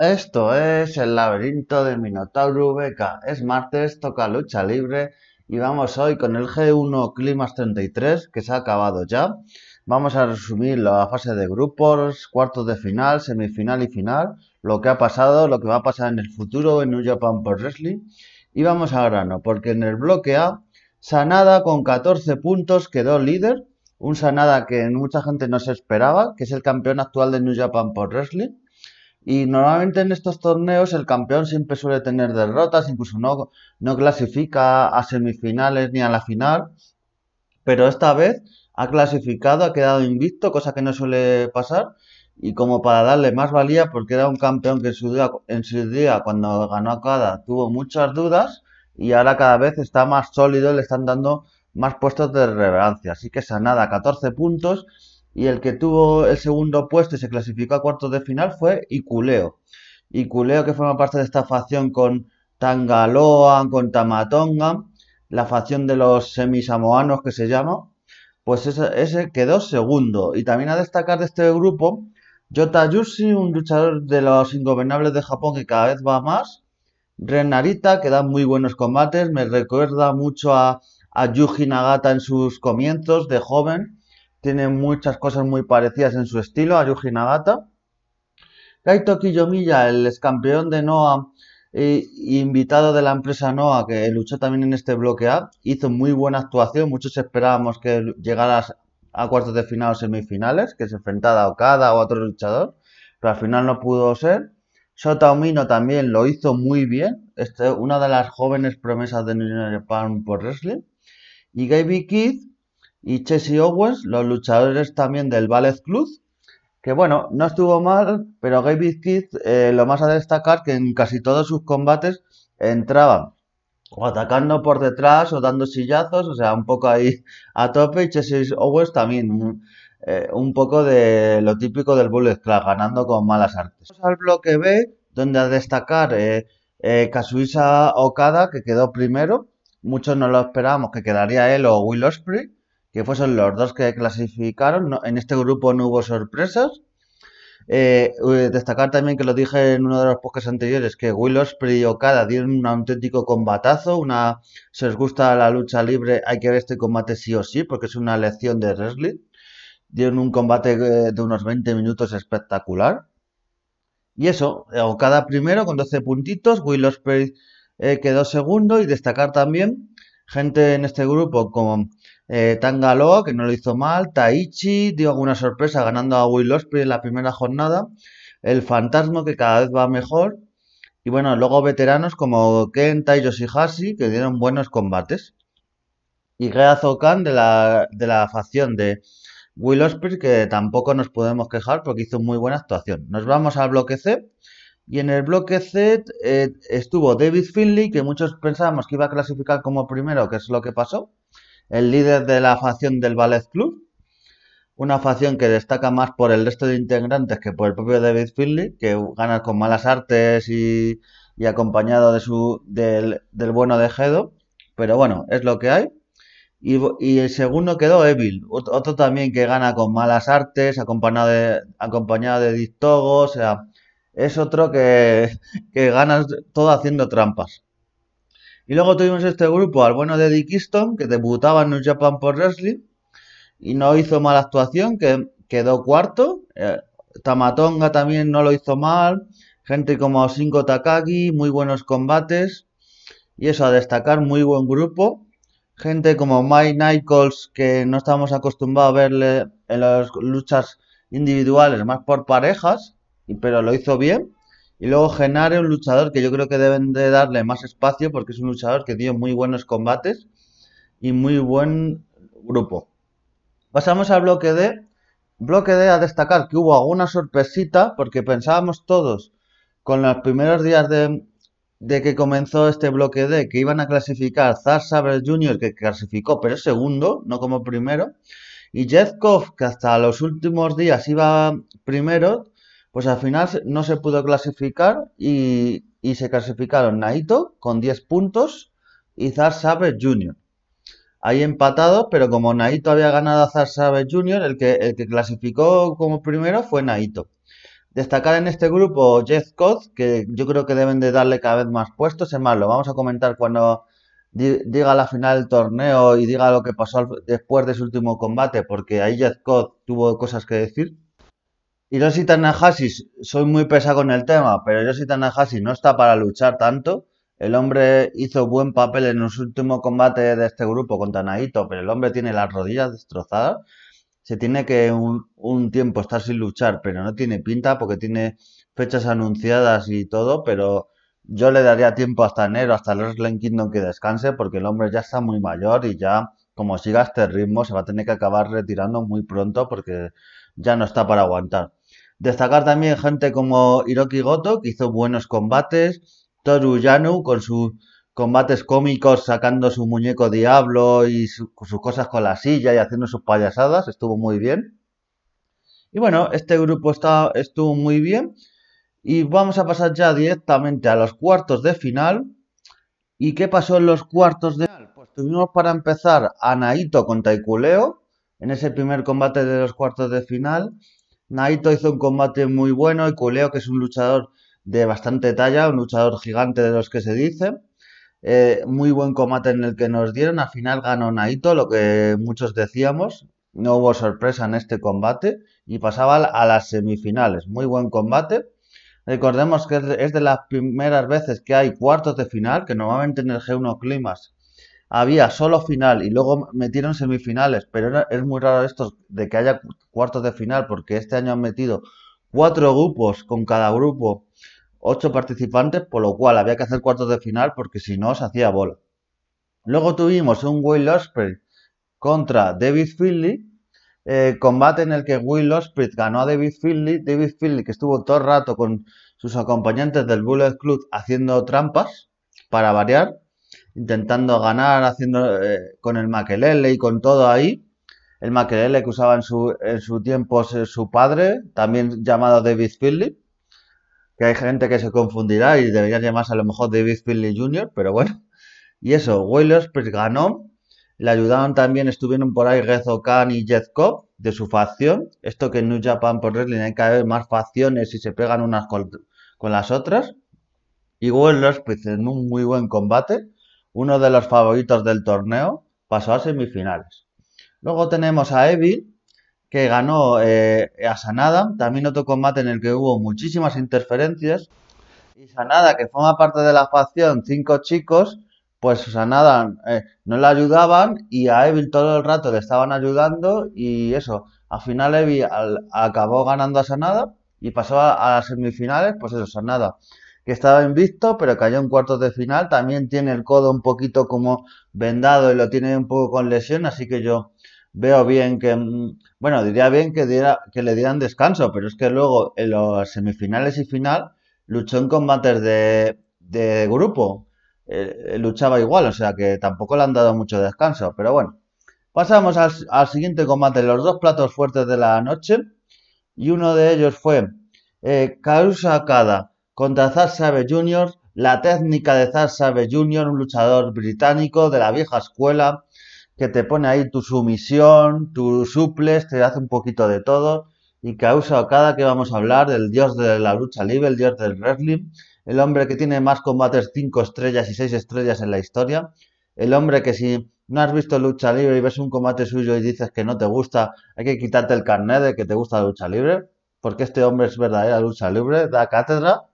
Esto es el laberinto del Minotauro VK. Es martes, toca lucha libre y vamos hoy con el G1 Climax 33 que se ha acabado ya. Vamos a resumir la fase de grupos, cuartos de final, semifinal y final, lo que ha pasado, lo que va a pasar en el futuro en New Japan Pro Wrestling. Y vamos a grano, porque en el bloque A, Sanada con 14 puntos quedó líder. Un Sanada que mucha gente no se esperaba, que es el campeón actual de New Japan Pro Wrestling. Y normalmente en estos torneos el campeón siempre suele tener derrotas, incluso no, no clasifica a semifinales ni a la final. Pero esta vez ha clasificado, ha quedado invicto, cosa que no suele pasar. Y como para darle más valía, porque era un campeón que en su día, en su día cuando ganó a cada tuvo muchas dudas y ahora cada vez está más sólido, le están dando más puestos de relevancia. Así que Sanada, 14 puntos y el que tuvo el segundo puesto y se clasificó a cuartos de final fue Iculeo. Iculeo que forma parte de esta facción con Tangaloa, con Tamatonga, la facción de los semisamoanos que se llama, pues ese, quedó segundo. Y también a destacar de este grupo, Yota Yushi, un luchador de los ingobernables de Japón que cada vez va más. Renarita, que da muy buenos combates, me recuerda mucho a, a Yuji Nagata en sus comienzos de joven tiene muchas cosas muy parecidas en su estilo a Yuji Nagata. Kaito Kiyomiya, el ex campeón de Noah e invitado de la empresa Noah, que luchó también en este bloque A, hizo muy buena actuación. Muchos esperábamos que llegara a cuartos de final o semifinales, que se enfrentara a Okada o a otro luchador, pero al final no pudo ser. Shota Omino también lo hizo muy bien, este, una de las jóvenes promesas de New Japan por Wrestling. Y Gaby Keith y Chase Owens, los luchadores también del Ballet Club, que bueno, no estuvo mal, pero Gaby Kidd, eh, lo más a destacar que en casi todos sus combates entraban o atacando por detrás o dando sillazos, o sea, un poco ahí a tope, y Chase Owens también, eh, un poco de lo típico del Bullet Club, ganando con malas artes. Vamos al bloque B, donde a destacar eh, eh Okada, que quedó primero, muchos no lo esperábamos que quedaría él o Will Ospreay, que fuesen los dos que clasificaron. en este grupo no hubo sorpresas. Eh, eh, destacar también que lo dije en uno de los podcasts anteriores que Will Ospreay y Okada dieron un auténtico combatazo. Una, si os gusta la lucha libre, hay que ver este combate sí o sí, porque es una lección de wrestling. Dieron un combate eh, de unos 20 minutos espectacular. Y eso, Okada primero con 12 puntitos, Will Ospreay quedó segundo y destacar también gente en este grupo como eh, Tangaloa, que no lo hizo mal. Taichi dio alguna sorpresa ganando a Will Ospreay en la primera jornada. El Fantasma, que cada vez va mejor. Y bueno, luego veteranos como Kenta y Yoshihashi, que dieron buenos combates. Y Geazo Khan de la, de la facción de Will Ospreay, que tampoco nos podemos quejar porque hizo muy buena actuación. Nos vamos al bloque C. Y en el bloque C eh, estuvo David Finley, que muchos pensábamos que iba a clasificar como primero, que es lo que pasó el líder de la facción del Ballet Club, una facción que destaca más por el resto de integrantes que por el propio David Finley, que gana con malas artes y, acompañado de su, del, bueno de Gedo, pero bueno, es lo que hay. Y, el segundo quedó Evil, otro, también que gana con malas artes, acompañado de, acompañado de Dictogo, o sea, es otro que, que gana todo haciendo trampas. Y luego tuvimos este grupo al bueno de Dick Easton, que debutaba en New Japan por Wrestling y no hizo mala actuación, que quedó cuarto. Eh, Tamatonga también no lo hizo mal. Gente como Shingo Takagi, muy buenos combates. Y eso, a destacar, muy buen grupo. Gente como Mike Nichols, que no estábamos acostumbrados a verle en las luchas individuales, más por parejas, pero lo hizo bien. Y luego Genare, un luchador que yo creo que deben de darle más espacio porque es un luchador que dio muy buenos combates y muy buen grupo. Pasamos al bloque D. Bloque D a destacar que hubo alguna sorpresita porque pensábamos todos con los primeros días de, que comenzó este bloque D que iban a clasificar Zar Saber Jr. que clasificó pero segundo, no como primero. Y Jethkov que hasta los últimos días iba primero, pues al final no se pudo clasificar y, se clasificaron Naito con 10 puntos y Zar Saber Jr. Ahí empatados, pero como Naito había ganado a Zar Saber Jr., el que, el que clasificó como primero fue Naito. Destacar en este grupo Jeff Scott, que yo creo que deben de darle cada vez más puestos. Es más, lo vamos a comentar cuando diga la final del torneo y diga lo que pasó después de su último combate, porque ahí Jeff Scott tuvo cosas que decir. Hiroshi Tanahashi, soy muy pesado con el tema, pero Hiroshi Tanahashi no está para luchar tanto. El hombre hizo buen papel en su último combate de este grupo contra Naito, pero el hombre tiene las rodillas destrozadas. Se tiene que un, tiempo estar sin luchar, pero no tiene pinta porque tiene fechas anunciadas y todo, pero yo le daría tiempo hasta enero, hasta el Wrestling Kingdom que descanse, porque el hombre ya está muy mayor y ya, como siga este ritmo, se va a tener que acabar retirando muy pronto porque ya no está para aguantar. Destacar también gente como Hiroki Goto, que hizo buenos combates, Toru Yano con sus combates cómicos sacando su muñeco diablo y sus cosas con la silla y haciendo sus payasadas, estuvo muy bien. Y bueno, este grupo está, estuvo muy bien. Y vamos a pasar ya directamente a los cuartos de final. ¿Y qué pasó en los cuartos de final? Pues tuvimos para empezar a Naito contra Ikuleo en ese primer combate de los cuartos de final. Naito hizo un combate muy bueno, Ikuleo que es un luchador de bastante talla, un luchador gigante de los que se dice. Eh, muy buen combate en el que nos dieron. Al final ganó Naito, lo que muchos decíamos. No hubo sorpresa en este combate y pasaba a las semifinales. Muy buen combate. Recordemos que es de las primeras veces que hay cuartos de final, que normalmente en el G1 Climas había solo final y luego metieron semifinales, pero es muy raro esto de que haya cuartos de final, porque este año han metido cuatro grupos con cada grupo ocho participantes, por lo cual había que hacer cuartos de final porque si no se hacía bola. Luego tuvimos un Will Ospreay contra David Finley, eh, combate en el que Will Ospreay ganó a David Finley, David Finley que estuvo todo el rato con sus acompañantes del Bullet Club haciendo trampas para variar, intentando ganar, haciendo eh, con el Makelele y con todo ahí. El Makelele que usaba en su, en su tiempo su padre, también llamado David Finley que hay gente que se confundirá y debería llamarse a lo mejor David Finley Jr., pero bueno. Y eso, Whalers pues ganó. Le ayudaron también, estuvieron por ahí Rezo Khan y Jeff Cobb de su facción. Esto que en New Japan por Wrestling hay que haber más facciones y se pegan unas con, las otras. Y Whalers pues en un muy buen combate, uno de los favoritos del torneo, pasó a semifinales. Luego tenemos a Evil, que ganó eh, a Sanada, también otro combate en el que hubo muchísimas interferencias. Y Sanada, que forma parte de la facción Cinco Chicos, pues Sanada eh, no le ayudaban y a Evil todo el rato le estaban ayudando y eso, al final Evil acabó ganando a Sanada y pasó a, las semifinales, pues eso, Sanada, que estaba invicto, pero cayó en cuartos de final, también tiene el codo un poquito como vendado y lo tiene un poco con lesión, así que yo veo bien que, mm, bueno, diría bien que, que le dieran descanso, pero es que luego en los semifinales y final luchó en combates de, grupo, eh, luchaba igual, o sea que tampoco le han dado mucho descanso, pero bueno. Pasamos al, siguiente combate, los dos platos fuertes de la noche, y uno de ellos fue eh, Karusa Kada contra Zack Sabe Jr., la técnica de Zack Sabe Jr., un luchador británico de la vieja escuela, que te pone ahí tu sumisión, tu suples, te hace un poquito de todo y causa cada que vamos a hablar del dios de la lucha libre, el dios del wrestling, el hombre que tiene más combates 5 estrellas y 6 estrellas en la historia, el hombre que si no has visto lucha libre y ves un combate suyo y dices que no te gusta, hay que quitarte el carnet de que te gusta la lucha libre, porque este hombre es verdadera lucha libre, da cátedra,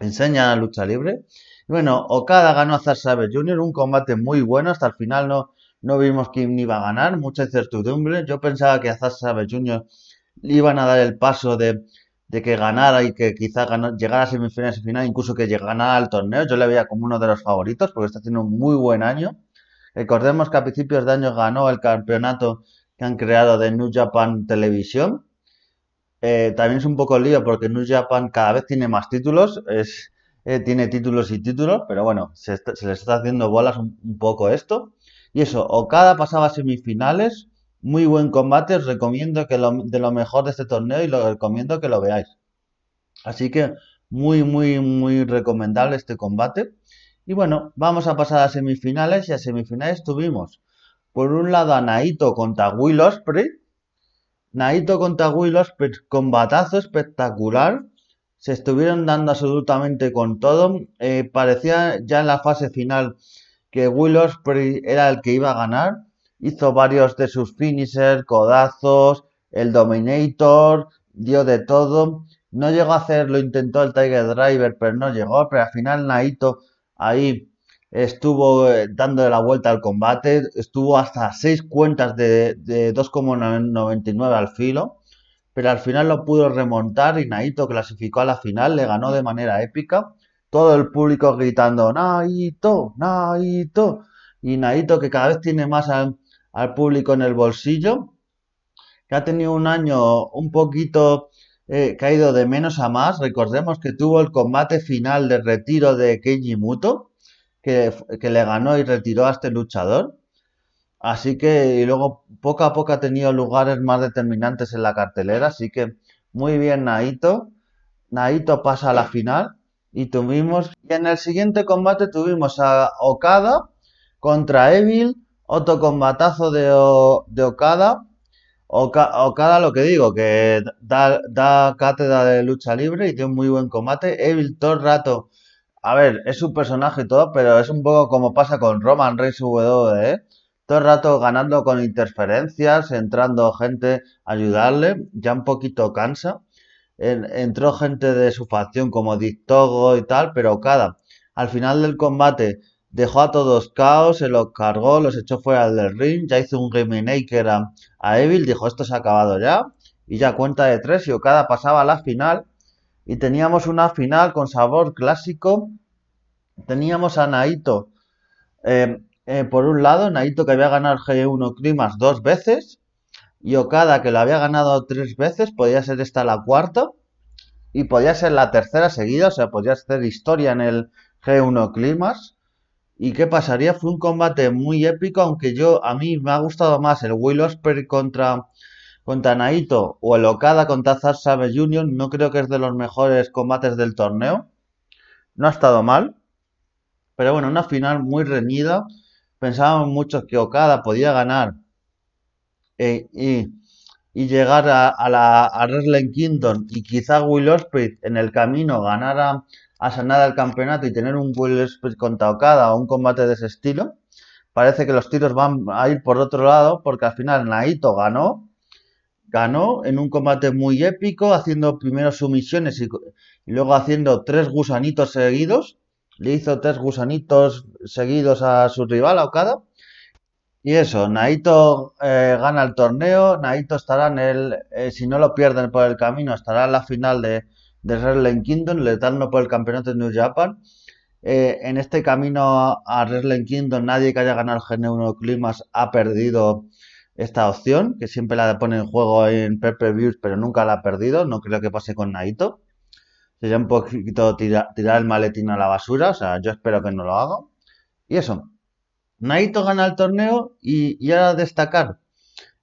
enseña lucha libre. Bueno, Okada ganó a Zack Saber Jr., un combate muy bueno, hasta el final no, no vimos quién iba a ganar, mucha incertidumbre. Yo pensaba que a Zack Saber Jr. le iban a dar el paso de, que ganara y que quizá llegara a semifinales y final, incluso que llegara al torneo. Yo le veía como uno de los favoritos porque está haciendo un muy buen año. Recordemos que a principios de año ganó el campeonato que han creado de New Japan Televisión. Eh, también es un poco lío porque New Japan cada vez tiene más títulos, es, eh, tiene títulos y títulos, pero bueno, se, se les está haciendo bolas un poco esto. Y eso, Okada pasaba a semifinales, muy buen combate, os recomiendo que lo, de lo mejor de este torneo y lo recomiendo que lo veáis. Así que muy, muy, muy recomendable este combate. Y bueno, vamos a pasar a semifinales y a semifinales tuvimos por un lado a Naito contra Will Ospreay Naito contra Willows, combatazo espectacular. Se estuvieron dando absolutamente con todo. Eh, parecía ya en la fase final que Willows era el que iba a ganar. Hizo varios de sus finishers, codazos, el Dominator, dio de todo. No llegó a hacerlo, intentó el Tiger Driver, pero no llegó. Pero al final Naito ahí estuvo eh, dando la vuelta al combate. Estuvo hasta seis cuentas de, de 2,99 al filo. Pero al final lo pudo remontar y Naito clasificó a la final, le ganó de manera épica. Todo el público gritando Naito, Naito. Y Naito que cada vez tiene más al, al público en el bolsillo. Que ha tenido un año un poquito eh, caído de menos a más. Recordemos que tuvo el combate final de retiro de Keiji Muto, que, le ganó y retiró a este luchador. Así que, y luego poco a poco ha tenido lugares más determinantes en la cartelera. Así que, muy bien, Naito. Naito pasa a la final. Y tuvimos, y en el siguiente combate tuvimos a Okada contra Evil. Otro combatazo de, de Okada Okada lo que digo, que da, da, cátedra de lucha libre y tiene un muy buen combate. Evil todo el rato, a ver, es un personaje y todo, pero es un poco como pasa con Roman Reigns WWE. Todo el rato ganando con interferencias, entrando gente a ayudarle, ya un poquito cansa. entró gente de su facción como Dictogo y tal, pero Okada al final del combate Dejó a todos caos, se los cargó, los echó fuera del ring, ya hizo un Game a, a Evil, dijo esto se ha acabado ya, y ya cuenta de tres y Okada pasaba a la final, y teníamos una final con sabor clásico, teníamos a Naito, eh, eh, por un lado, Naito que había ganado el G1 Climax dos veces, y Okada que lo había ganado tres veces, podía ser esta la cuarta, y podía ser la tercera seguida, o sea, podía ser historia en el G1 Climax. ¿Y qué pasaría? Fue un combate muy épico, aunque yo a mí me ha gustado más el Will Ospreay contra, contra Naito o el Okada contra Zack Sabre Jr. No creo que es de los mejores combates del torneo. No ha estado mal. Pero bueno, una final muy reñida. Pensábamos muchos que Okada podía ganar eh, y, llegar a, la a Wrestling Kingdom y quizá Will Ospreay en el camino ganara a sanar el campeonato y tener un Will contra Okada o un combate de ese estilo, parece que los tiros van a ir por otro lado porque al final Naito ganó, ganó en un combate muy épico, haciendo primero sumisiones y, luego haciendo tres gusanitos seguidos. Le hizo tres gusanitos seguidos a su rival, a Okada. Y eso, Naito eh, gana el torneo, Naito estará en el, eh, si no lo pierden por el camino, estará en la final de, de Wrestling Kingdom, letalno por el campeonato de New Japan. Eh, en este camino a Wrestling Kingdom, nadie que haya ganado el GN1 Climax ha perdido esta opción, que siempre la pone en juego en pay-per-views, pero nunca la ha perdido. No creo que pase con Naito. Sería un poquito tirar el maletín a la basura, o sea, yo espero que no lo haga. Y eso, Naito gana el torneo y, y ahora destacar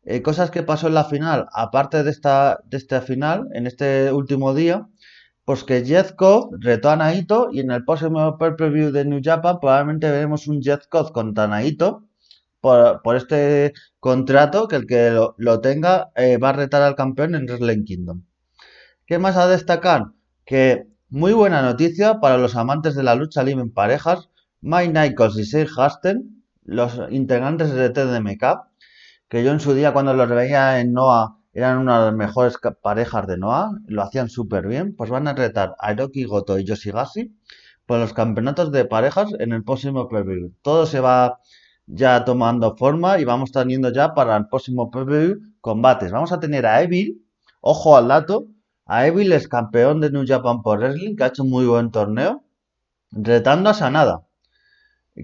eh, cosas que pasó en la final, aparte de esta, de esta final, en este último día, pues que Jethko retó a Naito y en el próximo pay-per-view de New Japan probablemente veremos un Jethko contra Naito por, este contrato que el que lo, tenga eh, va a retar al campeón en Wrestling Kingdom. ¿Qué más a destacar? Que muy buena noticia para los amantes de la lucha libre en parejas, Mike Nichols y Sage Hasten, los integrantes de TDMK, que yo en su día cuando los veía en Noah eran una de las mejores parejas de Noah, lo hacían súper bien, pues van a retar a Hiroki Goto y Yoshigashi por los campeonatos de parejas en el próximo preview. Todo se va ya tomando forma y vamos teniendo ya para el próximo preview combates. Vamos a tener a Evil, ojo al dato, a Evil es campeón de New Japan por Wrestling, que ha hecho un muy buen torneo, retando a Sanada,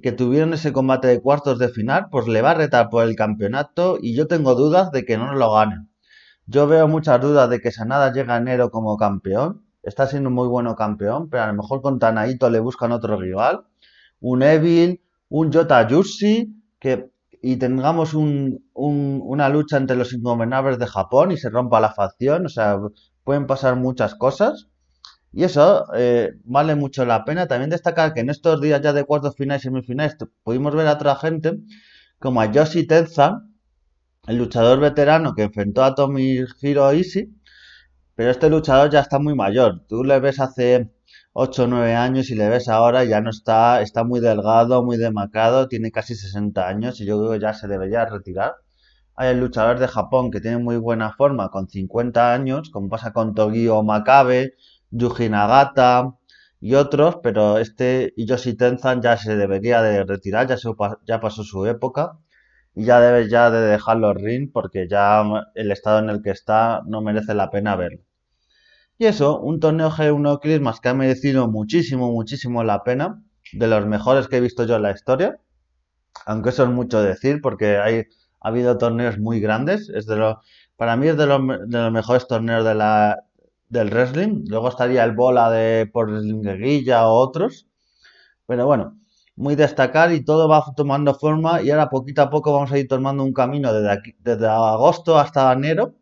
que tuvieron ese combate de cuartos de final, pues le va a retar por el campeonato y yo tengo dudas de que no lo ganen. Yo veo muchas dudas de que Sanada llega a enero como campeón. Está siendo un muy bueno campeón, pero a lo mejor con Tanaito le buscan otro rival. Un Evil, un Jota Yushi, que y tengamos un, una lucha entre los ingobernables de Japón y se rompa la facción. O sea, pueden pasar muchas cosas. Y eso eh, vale mucho la pena. También destacar que en estos días ya de cuartos finales y semifinales pudimos ver a otra gente como a Yoshi Tenzan, el luchador veterano que enfrentó a Tomohiro Ishii, pero este luchador ya está muy mayor. Tú le ves hace 8 o 9 años y le ves ahora, ya no está, está muy delgado, muy demacrado, tiene casi 60 años y yo creo que ya se debería retirar. Hay el luchador de Japón que tiene muy buena forma con 50 años, como pasa con Togio Makabe, Yuji Nagata y otros, pero este Yoshi Tenzan ya se debería de retirar, ya, ya pasó su época y ya debe ya de dejarlo ring porque ya el estado en el que está no merece la pena verlo. Y eso, un torneo G1 Christmas que ha merecido muchísimo, muchísimo la pena, de los mejores que he visto yo en la historia, aunque eso es mucho decir porque hay, ha habido torneos muy grandes, es de lo, para mí es de los, de los mejores torneos de la, del wrestling, luego estaría el bola de por guilla o otros, pero bueno, muy destacar y todo va tomando forma y ahora poquito a poco vamos a ir tomando un camino desde, desde agosto hasta enero,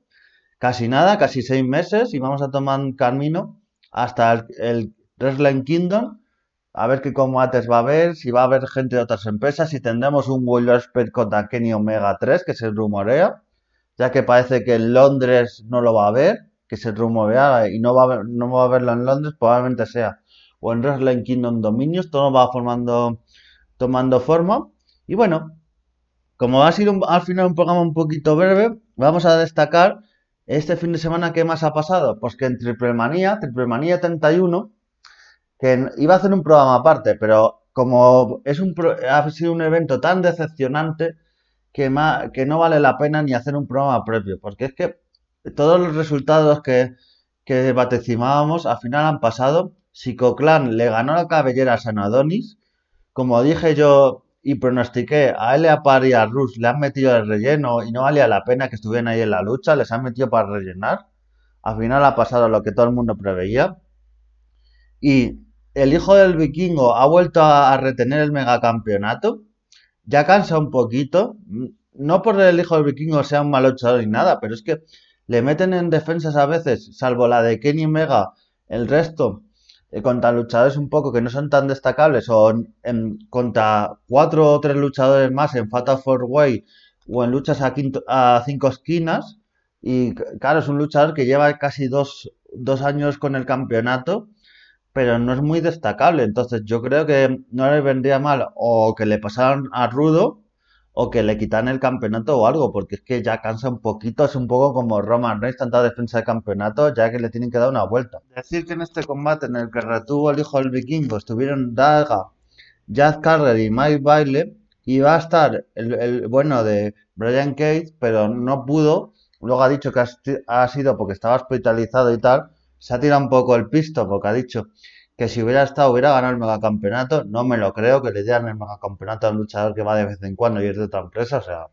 casi nada, casi seis meses y vamos a tomar un camino hasta el, Wrestling Kingdom, a ver qué combates va a haber, si va a haber gente de otras empresas, si tendremos un World Respect contra Kenny Omega 3, que se rumorea, ya que parece que en Londres no lo va a haber, que se rumorea y no va a, no va a verlo en Londres, probablemente sea o en Wrestling Kingdom Dominions, todo va formando, tomando forma. Y bueno, como va a ser al final un programa un poquito breve, vamos a destacar este fin de semana qué más ha pasado. Pues que en Triple Manía, Triple Manía 31, que iba a hacer un programa aparte, pero como es un, ha sido un evento tan decepcionante que, que no vale la pena ni hacer un programa propio, porque es que todos los resultados que, que vaticimábamos al final han pasado Clan le ganó la cabellera a San Adonis. Como dije yo y pronostiqué, a Elia Par y a Rus le han metido el relleno y no valía la pena que estuvieran ahí en la lucha, les han metido para rellenar. Al final ha pasado lo que todo el mundo preveía. Y el hijo del vikingo ha vuelto a, retener el megacampeonato. Ya cansa un poquito. No por el hijo del vikingo sea un mal luchador ni nada, pero es que le meten en defensas a veces, salvo la de Kenny Mega, el resto contra luchadores un poco que no son tan destacables o en, contra cuatro o tres luchadores más en Fatal Four Way o en luchas a, a cinco esquinas. Y claro, es un luchador que lleva casi dos, dos años con el campeonato, pero no es muy destacable. Entonces yo creo que no le vendría mal o que le pasaran a Rudo o que le quitan el campeonato o algo, porque es que ya cansa un poquito, es un poco como Roman Reigns, tanta defensa de campeonato, ya que le tienen que dar una vuelta. Decir que en este combate en el que retuvo el hijo del vikingo estuvieron Daga, Jack Carter y Mike Bailey, iba a estar el, bueno de Brian Cage, pero no pudo, luego ha dicho que ha sido porque estaba hospitalizado y tal, se ha tirado un poco el pisto porque ha dicho que si hubiera estado, hubiera ganado el megacampeonato. No me lo creo que le dieran el megacampeonato a un luchador que va de vez en cuando y es de otra empresa. O sea,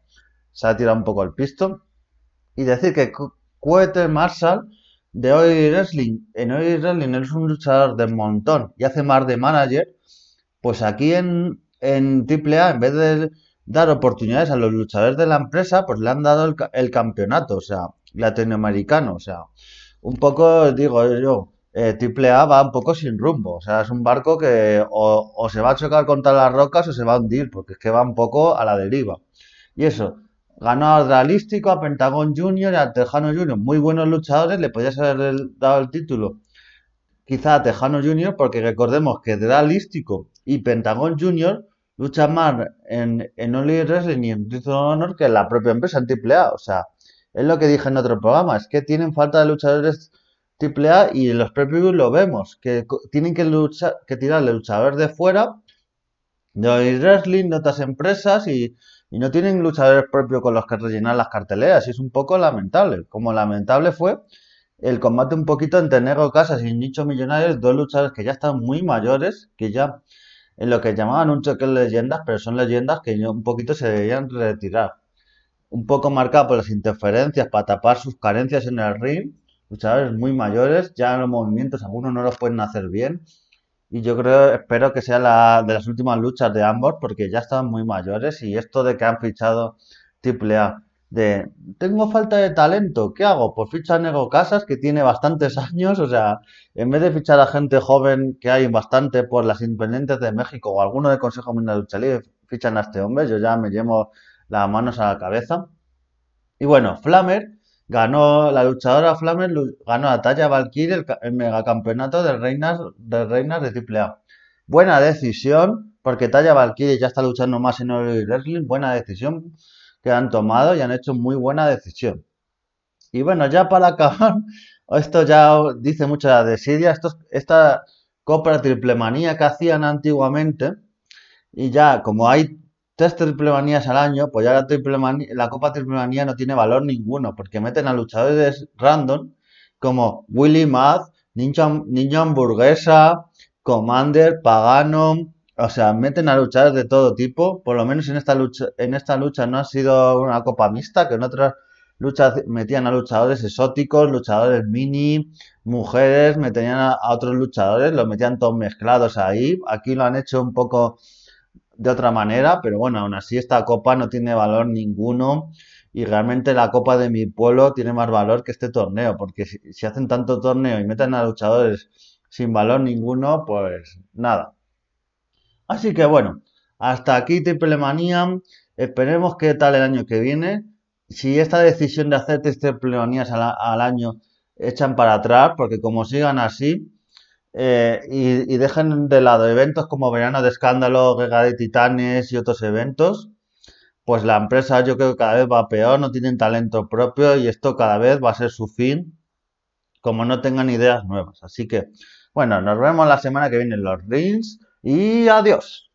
se ha tirado un poco el pisto. Y decir que Cuete Marshall de Hoy Wrestling, en Hoy Wrestling es un luchador de montón y hace más de manager. Pues aquí en, en AAA, en vez de dar oportunidades a los luchadores de la empresa, pues le han dado el, el campeonato, o sea, latinoamericano, o sea, un poco, digo yo, triple A va un poco sin rumbo. O sea, es un barco que o, se va a chocar contra las rocas o se va a hundir, porque es que va un poco a la deriva. Y eso, ganó a Realístico, a Pentagon Junior y a Tejano Junior. Muy buenos luchadores, le podías haber dado el título quizá a Tejano Junior, porque recordemos que Realístico y Pentagon Junior luchan más en, en Only Wrestling y en Ring Honor que en la propia empresa en AAA. O sea, es lo que dije en otro programa, es que tienen falta de luchadores AAA y en los propios lo vemos, que tienen que, luchar, que tirarle luchadores de fuera, de wrestling, de otras empresas y, no tienen luchadores propios con los que rellenar las carteleras y es un poco lamentable. Como lamentable fue el combate un poquito entre Negro Casas y Nicho Millonarios, dos luchadores que ya están muy mayores, que ya en lo que llamaban un choque de leyendas, pero son leyendas que un poquito se deberían retirar. Un poco marcado por las interferencias para tapar sus carencias en el ring luchadores muy mayores, ya los movimientos algunos no los pueden hacer bien. Y yo creo, espero que sea la de las últimas luchas de ambos, porque ya están muy mayores. Y esto de que han fichado AAA, de tengo falta de talento, ¿qué hago? Pues ficha a Nego Casas, que tiene bastantes años. O sea, en vez de fichar a gente joven, que hay bastante por las independientes de México o alguno de Consejo Mundial de Lucha Libre, fichan a este hombre. Yo ya me llevo las manos a la cabeza. Y bueno, Flamer ganó, la luchadora Flamer ganó a Taya Valkyrie el, megacampeonato de reinas, de reinas de AAA. Buena decisión, porque Taya Valkyrie ya está luchando más en All Wrestling. Buena decisión que han tomado y han hecho muy buena decisión. Y bueno, ya para acabar, esto ya dice mucho de desidia. Esto, esta Copa Triple Manía que hacían antiguamente, y ya como hay tres triple manías al año, pues ya la, la Copa Triple Manía no tiene valor ninguno, porque meten a luchadores random como Willy Math, Ninja, Ninja Hamburguesa, Commander, Pagano, o sea, meten a luchadores de todo tipo, por lo menos en esta lucha, en esta lucha no ha sido una copa mixta, que en otras luchas metían a luchadores exóticos, luchadores mini, mujeres, metían a, a otros luchadores, los metían todos mezclados ahí. Aquí lo han hecho un poco de otra manera, pero bueno, aún así esta copa no tiene valor ninguno y realmente la copa de mi pueblo tiene más valor que este torneo, porque si, hacen tanto torneo y meten a luchadores sin valor ninguno, pues nada. Así que bueno, hasta aquí Triple Manía. Esperemos qué tal el año que viene. Si esta decisión de hacer Triple Manías al año echan para atrás, porque como sigan así, eh, y, dejen de lado eventos como Verano de Escándalo, Guerra de Titanes y otros eventos, pues la empresa yo creo que cada vez va peor, no tienen talento propio y esto cada vez va a ser su fin, como no tengan ideas nuevas. Así que, bueno, nos vemos la semana que viene en los rings y adiós.